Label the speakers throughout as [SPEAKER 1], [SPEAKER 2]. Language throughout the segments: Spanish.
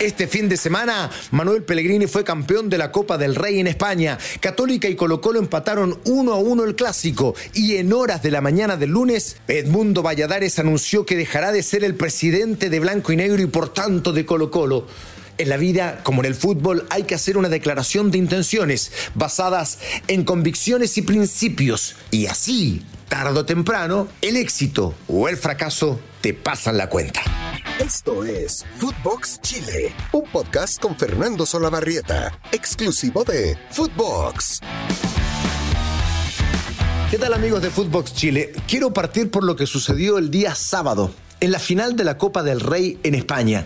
[SPEAKER 1] Este fin de semana, Manuel Pellegrini fue campeón de la Copa del Rey en España. Católica y Colo Colo empataron uno a uno el clásico. Y en horas de la mañana del lunes, Edmundo Valladares anunció que dejará de ser el presidente de Blanco y Negro y por tanto de Colo Colo. En la vida, como en el fútbol, hay que hacer una declaración de intenciones basadas en convicciones y principios. Y así, tarde o temprano, el éxito o el fracaso te pasan la cuenta.
[SPEAKER 2] Esto es Footbox Chile, un podcast con Fernando Solabarrieta, exclusivo de Footbox.
[SPEAKER 1] ¿Qué tal amigos de Footbox Chile? Quiero partir por lo que sucedió el día sábado, en la final de la Copa del Rey en España,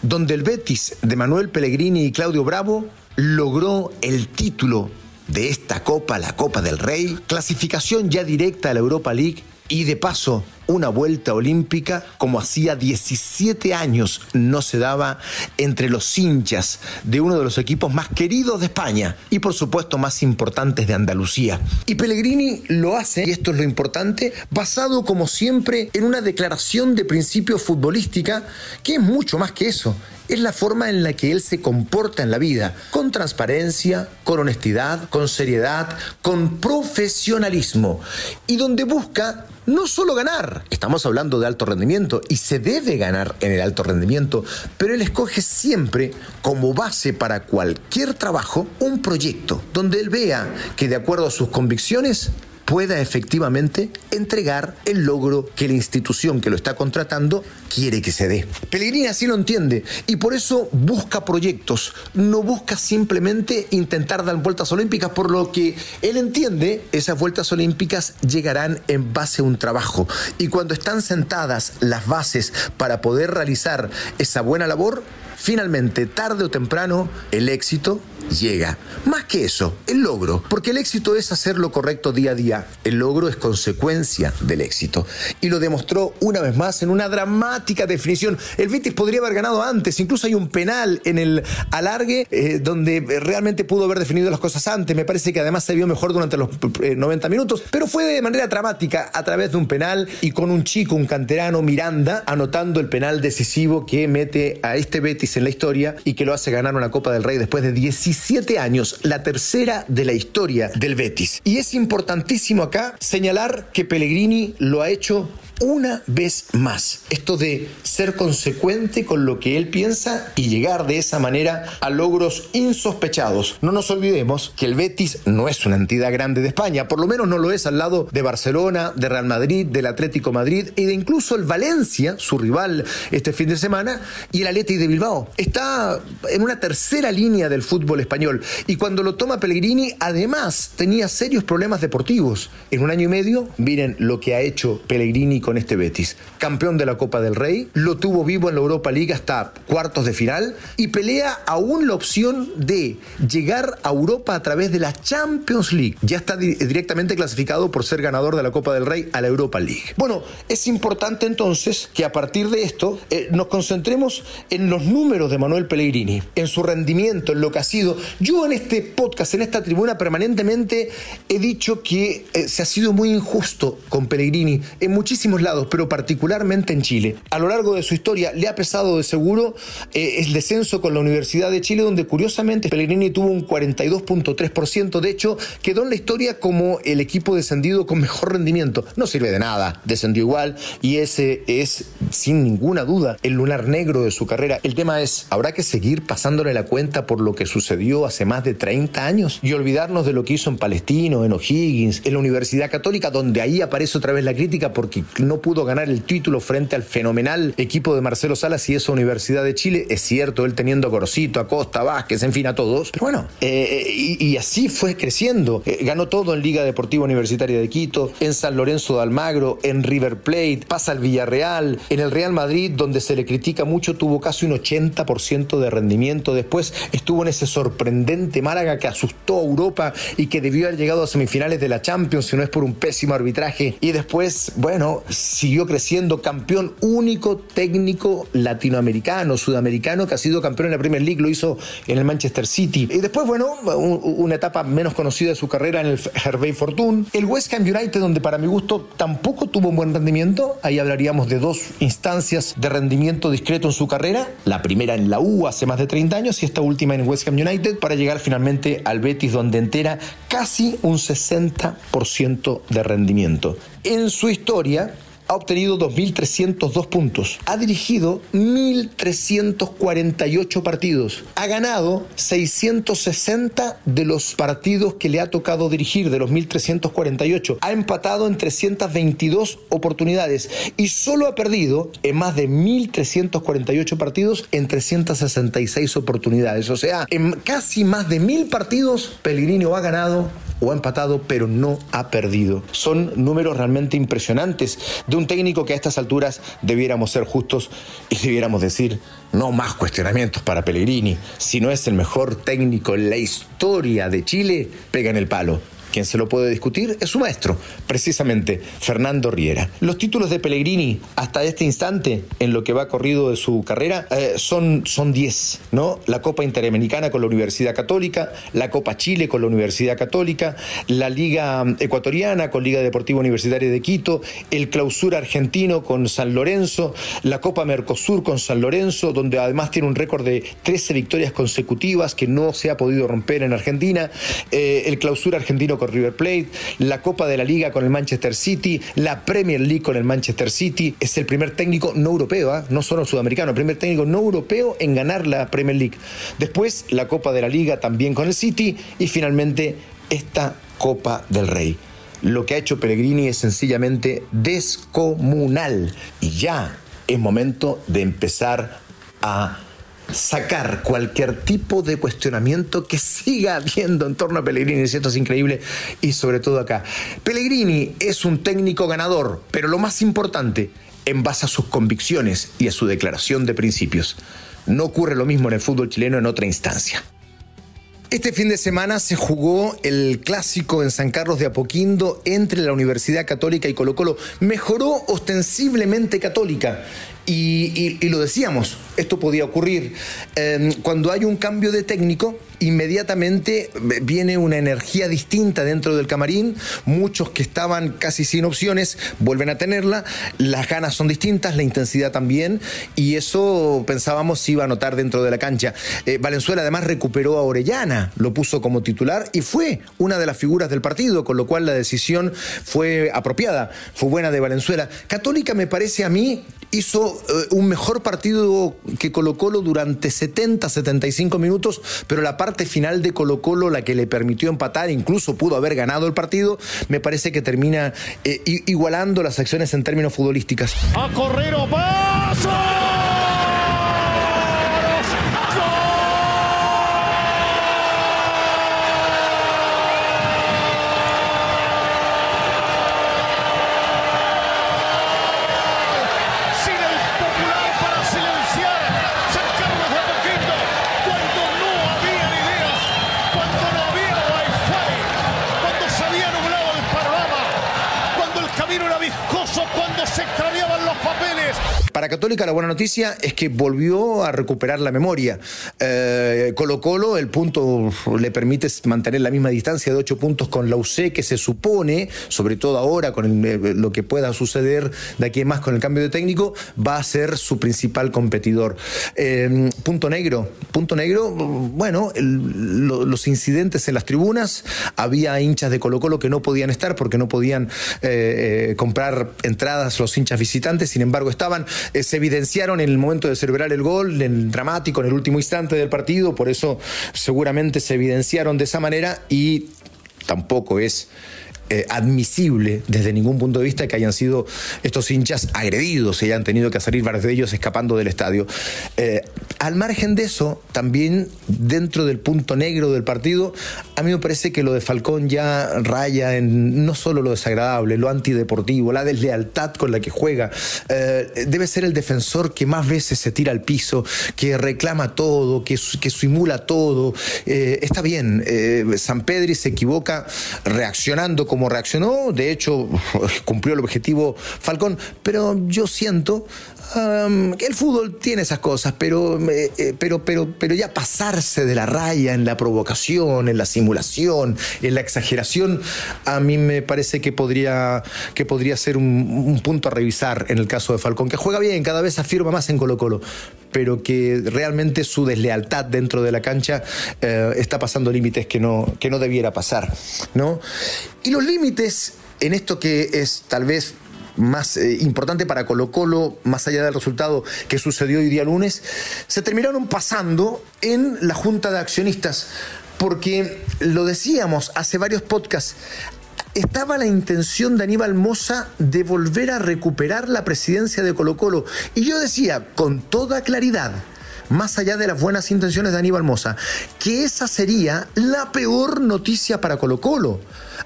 [SPEAKER 1] donde el Betis de Manuel Pellegrini y Claudio Bravo logró el título de esta Copa, la Copa del Rey, clasificación ya directa a la Europa League y de paso una vuelta olímpica como hacía 17 años no se daba entre los hinchas de uno de los equipos más queridos de España y por supuesto más importantes de Andalucía. Y Pellegrini lo hace, y esto es lo importante, basado como siempre en una declaración de principio futbolística que es mucho más que eso es la forma en la que él se comporta en la vida, con transparencia, con honestidad, con seriedad, con profesionalismo, y donde busca no solo ganar, estamos hablando de alto rendimiento y se debe ganar en el alto rendimiento, pero él escoge siempre como base para cualquier trabajo un proyecto donde él vea que de acuerdo a sus convicciones pueda efectivamente entregar el logro que la institución que lo está contratando quiere que se dé. Pellegrini así lo entiende y por eso busca proyectos, no busca simplemente intentar dar vueltas olímpicas, por lo que él entiende esas vueltas olímpicas llegarán en base a un trabajo y cuando están sentadas las bases para poder realizar esa buena labor, finalmente, tarde o temprano, el éxito llega. Más que eso, el logro, porque el éxito es hacer lo correcto día a día. El logro es consecuencia del éxito. Y lo demostró una vez más en una dramática definición. El Betis podría haber ganado antes, incluso hay un penal en el alargue eh, donde realmente pudo haber definido las cosas antes. Me parece que además se vio mejor durante los 90 eh, minutos, pero fue de manera dramática a través de un penal y con un chico, un canterano, Miranda, anotando el penal decisivo que mete a este Betis en la historia y que lo hace ganar una Copa del Rey después de 17 17 años, la tercera de la historia del Betis. Y es importantísimo acá señalar que Pellegrini lo ha hecho una vez más. Esto de ser consecuente con lo que él piensa y llegar de esa manera a logros insospechados. No nos olvidemos que el Betis no es una entidad grande de España, por lo menos no lo es al lado de Barcelona, de Real Madrid, del Atlético Madrid y de incluso el Valencia, su rival este fin de semana, y el Atleti de Bilbao. Está en una tercera línea del fútbol español y cuando lo toma Pellegrini, además tenía serios problemas deportivos. En un año y medio, miren lo que ha hecho Pellegrini con con este Betis. Campeón de la Copa del Rey, lo tuvo vivo en la Europa League hasta cuartos de final y pelea aún la opción de llegar a Europa a través de la Champions League. Ya está directamente clasificado por ser ganador de la Copa del Rey a la Europa League. Bueno, es importante entonces que a partir de esto eh, nos concentremos en los números de Manuel Pellegrini, en su rendimiento, en lo que ha sido. Yo en este podcast, en esta tribuna permanentemente he dicho que eh, se ha sido muy injusto con Pellegrini en muchísimos lados, pero particularmente en Chile. A lo largo de su historia le ha pesado de seguro eh, el descenso con la Universidad de Chile, donde curiosamente Pellegrini tuvo un 42.3%. De hecho, quedó en la historia como el equipo descendido con mejor rendimiento. No sirve de nada, descendió igual y ese es, sin ninguna duda, el lunar negro de su carrera. El tema es, ¿habrá que seguir pasándole la cuenta por lo que sucedió hace más de 30 años y olvidarnos de lo que hizo en Palestino, en O'Higgins, en la Universidad Católica, donde ahí aparece otra vez la crítica porque no pudo ganar el título frente al fenomenal equipo de Marcelo Salas y esa Universidad de Chile. Es cierto, él teniendo a Gorosito, a Costa, Vázquez, en fin, a todos. Pero bueno, eh, y, así fue creciendo. Eh, ganó todo en Liga Deportiva Universitaria de Quito, en San Lorenzo de Almagro, en River Plate, pasa al Villarreal, en el Real Madrid, donde se le critica mucho, tuvo casi un 80% de rendimiento. Después estuvo en ese sorpresa sorprendente Málaga que asustó a Europa y que debió haber llegado a semifinales de la Champions si no es por un pésimo arbitraje. Y después, bueno, siguió creciendo campeón único técnico latinoamericano, sudamericano, que ha sido campeón en la Premier League, lo hizo en el Manchester City. Y después, bueno, una etapa menos conocida de su carrera en el Hervey Fortune. El West Ham United, donde para mi gusto tampoco tuvo un buen rendimiento. Ahí hablaríamos de dos instancias de rendimiento discreto en su carrera. La primera en la U hace más de 30 años y esta última en West Ham United para llegar finalmente al Betis donde entera casi un 60% de rendimiento. En su historia, ha obtenido 2.302 puntos, ha dirigido 1.348 partidos, ha ganado 660 de los partidos que le ha tocado dirigir, de los 1.348, ha empatado en 322 oportunidades y solo ha perdido en más de 1.348 partidos en 366 oportunidades. O sea, en casi más de 1.000 partidos, Pellegrini ha ganado o ha empatado, pero no ha perdido. Son números realmente impresionantes de un técnico que a estas alturas debiéramos ser justos y debiéramos decir, no más cuestionamientos para Pellegrini. Si no es el mejor técnico en la historia de Chile, pega en el palo. Quien se lo puede discutir es su maestro, precisamente Fernando Riera. Los títulos de Pellegrini hasta este instante, en lo que va corrido de su carrera, eh, son 10, ¿no? La Copa Interamericana con la Universidad Católica, la Copa Chile con la Universidad Católica, la Liga Ecuatoriana con Liga Deportiva Universitaria de Quito, el Clausura Argentino con San Lorenzo, la Copa Mercosur con San Lorenzo, donde además tiene un récord de 13 victorias consecutivas que no se ha podido romper en Argentina, eh, el Clausura Argentino con River Plate, la Copa de la Liga con el Manchester City, la Premier League con el Manchester City. Es el primer técnico no europeo, ¿ah? no solo sudamericano, el primer técnico no europeo en ganar la Premier League. Después la Copa de la Liga también con el City y finalmente esta Copa del Rey. Lo que ha hecho Pellegrini es sencillamente descomunal y ya es momento de empezar a sacar cualquier tipo de cuestionamiento que siga habiendo en torno a Pellegrini, esto es increíble, y sobre todo acá. Pellegrini es un técnico ganador, pero lo más importante, en base a sus convicciones y a su declaración de principios. No ocurre lo mismo en el fútbol chileno en otra instancia. Este fin de semana se jugó el clásico en San Carlos de Apoquindo entre la Universidad Católica y Colo Colo. Mejoró ostensiblemente Católica y, lo decíamos, esto podía ocurrir. Em, cuando hay un cambio de técnico, inmediatamente viene una energía distinta dentro del camarín. Muchos que estaban casi sin opciones vuelven a tenerla. Las ganas son distintas, la intensidad también. Y eso pensábamos se iba a notar dentro de la cancha. Eh, Valenzuela además recuperó a Orellana, lo puso como titular y fue una de las figuras del partido, con lo cual la decisión fue apropiada, fue buena de Valenzuela. Católica me parece a mí hizo eh, un mejor partido que Colo Colo durante 70, 75 minutos, pero la parte final de Colo Colo, la que le permitió empatar, incluso pudo haber ganado el partido, me parece que termina eh, igualando las acciones en términos futbolísticas.
[SPEAKER 3] A correr o.
[SPEAKER 1] Católica la buena noticia es que volvió a recuperar la memoria. Eh, Colo Colo, el punto le permite mantener la misma distancia de ocho puntos con la UC, que se supone, sobre todo ahora con eh, lo que pueda suceder de aquí en más con el cambio de técnico, va a ser su principal competidor. Eh, punto negro, punto negro, bueno, los incidentes en las tribunas, había hinchas de Colo Colo que no podían estar porque no podían comprar entradas los hinchas visitantes, sin embargo estaban. Eh, se evidenciaron en el momento de celebrar el gol, en el dramático, en el último instante del partido, por eso seguramente se evidenciaron de esa manera y tampoco es eh, admisible desde ningún punto de vista que hayan sido estos hinchas agredidos y hayan tenido que salir varios de ellos escapando del estadio. Eh, al margen de eso, también dentro del punto negro del partido, a mí me parece que lo de Falcón ya raya en no solo lo desagradable, lo antideportivo, la deslealtad con la que juega. Eh, debe ser el defensor que más veces se tira al piso, que reclama todo, que, que simula todo. Está bien, San Pedri se equivoca reaccionando como reaccionó, de hecho cumplió el objetivo Falcón, pero yo siento el fútbol tiene esas cosas, pero, eh, pero, pero, pero ya pasarse de la raya en la provocación, en la simulación, en la exageración, a mí me parece que podría, que podría ser un, punto a revisar en el caso de Falcón, que juega bien, cada vez afirma más en Colo Colo pero que realmente su deslealtad dentro de la cancha eh, está pasando límites que no, que no debiera pasar. ¿no? Y los límites en esto que es tal vez más eh, importante para Colo Colo, más allá del resultado que sucedió hoy día lunes, se terminaron pasando en la Junta de Accionistas, porque lo decíamos hace varios podcasts, estaba la intención de Aníbal Moza de volver a recuperar la presidencia de Colo Colo. Y yo decía, con toda claridad, más allá de las buenas intenciones de Aníbal Moza, que esa sería la peor noticia para Colo Colo.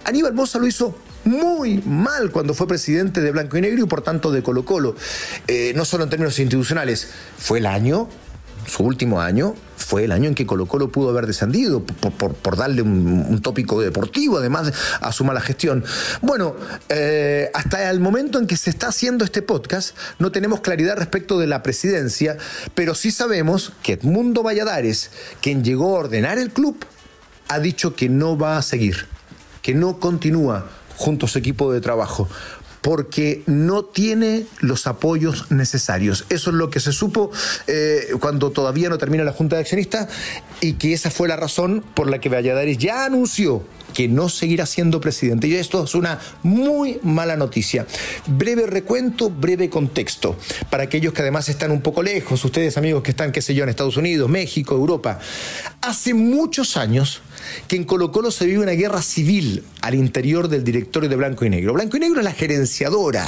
[SPEAKER 1] Aníbal Moza lo hizo muy mal cuando fue presidente de Blanco y Negro y por tanto de Colo Colo. Eh, no solo en términos institucionales, fue el año su último año fue el año en que Colo Colo pudo haber descendido, por, darle un, tópico deportivo, además a su mala gestión. Bueno, eh, hasta el momento en que se está haciendo este podcast, no tenemos claridad respecto de la presidencia, pero sí sabemos que Edmundo Valladares, quien llegó a ordenar el club, ha dicho que no va a seguir, que no continúa junto a su equipo de trabajo porque no tiene los apoyos necesarios. Eso es lo que se supo eh, cuando todavía no termina la Junta de Accionistas y que esa fue la razón por la que Valladares ya anunció que no seguirá siendo presidente. Y esto es una muy mala noticia. Breve recuento, breve contexto. Para aquellos que además están un poco lejos, ustedes amigos que están, qué sé yo, en Estados Unidos, México, Europa. Hace muchos años que en Colo Colo se vive una guerra civil al interior del directorio de Blanco y Negro. Blanco y Negro es la gerenciadora,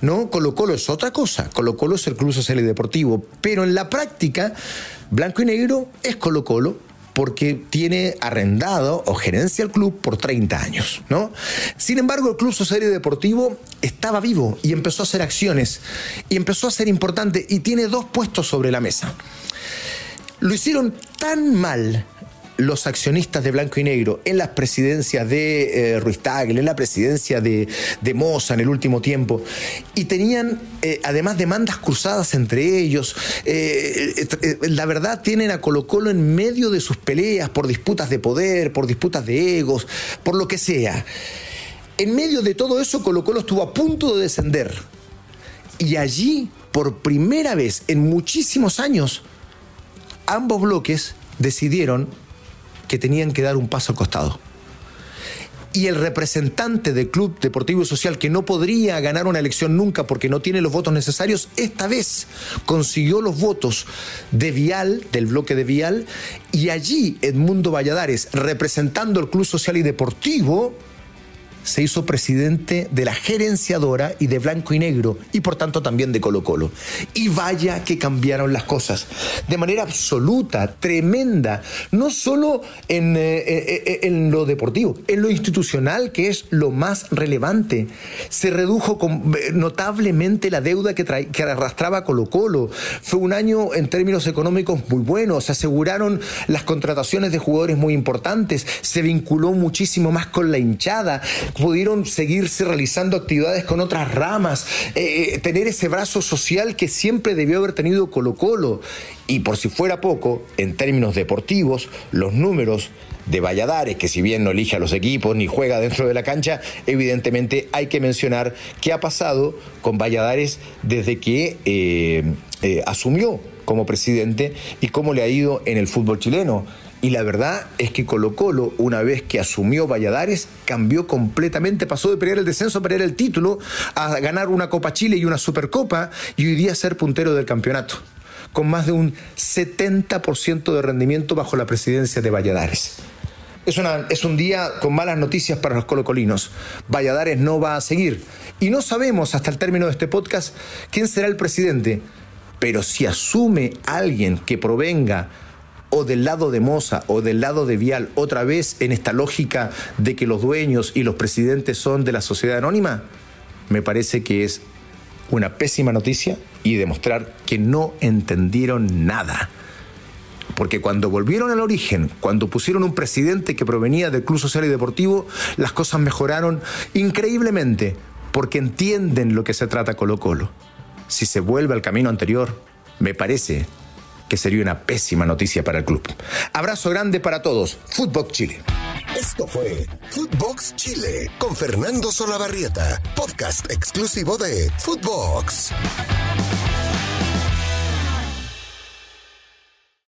[SPEAKER 1] ¿no? Colo Colo es otra cosa. Colo Colo es el Club Social y Deportivo. Pero en la práctica, Blanco y Negro es Colo Colo porque tiene arrendado o gerencia el club por 30 años, ¿no? Sin embargo, el Club Social y Deportivo estaba vivo y empezó a hacer acciones y empezó a ser importante y tiene dos puestos sobre la mesa. Lo hicieron tan mal los accionistas de Blanco y Negro en las presidencias de eh, Ruiz Tagle, en la presidencia de, de, Moza en el último tiempo, y tenían eh, además demandas cruzadas entre ellos. Eh, la verdad, tienen a Colo Colo en medio de sus peleas por disputas de poder, por disputas de egos, por lo que sea. En medio de todo eso, Colo Colo estuvo a punto de descender. Y allí, por primera vez en muchísimos años, ambos bloques decidieron que tenían que dar un paso al costado. Y el representante del Club Deportivo y Social, que no podría ganar una elección nunca porque no tiene los votos necesarios, esta vez consiguió los votos de Vial, del bloque de Vial, y allí Edmundo Valladares, representando el Club Social y Deportivo, se hizo presidente de la gerenciadora y de Blanco y Negro y por tanto también de Colo Colo. Y vaya que cambiaron las cosas de manera absoluta, tremenda, no solo en, eh, eh, eh, en lo deportivo, en lo institucional que es lo más relevante. Se redujo notablemente la deuda que, que arrastraba Colo Colo. Fue un año en términos económicos muy bueno, se aseguraron las contrataciones de jugadores muy importantes, se vinculó muchísimo más con la hinchada, pudieron seguirse realizando actividades con otras ramas, eh, eh, tener ese brazo social que siempre debió haber tenido Colo Colo. Y por si fuera poco, en términos deportivos, los números de Valladares, que si bien no elige a los equipos ni juega dentro de la cancha, evidentemente hay que mencionar qué ha pasado con Valladares desde que eh, asumió como presidente y cómo le ha ido en el fútbol chileno. Y la verdad es que Colo Colo, una vez que asumió Valladares, cambió completamente, pasó de pelear el descenso a pelear el título, a ganar una Copa Chile y una Supercopa, y hoy día ser puntero del campeonato, con más de un 70% de rendimiento bajo la presidencia de Valladares. Es, es, un día con malas noticias para los colocolinos. Valladares no va a seguir. Y no sabemos hasta el término de este podcast quién será el presidente Pero si asume alguien que provenga o del lado de Moza o del lado de Vial, otra vez en esta lógica de que los dueños y los presidentes son de la sociedad anónima, me parece que es una pésima noticia y demostrar que no entendieron nada. Porque cuando volvieron al origen, cuando pusieron un presidente que provenía del Club Social y Deportivo, las cosas mejoraron increíblemente, porque entienden lo que se trata Colo Colo. Si se vuelve al camino anterior, me parece que sería una pésima noticia para el club. Abrazo grande para todos. Footbox Chile.
[SPEAKER 2] Esto fue Footbox Chile con Fernando Solabarrieta, podcast exclusivo de Footbox.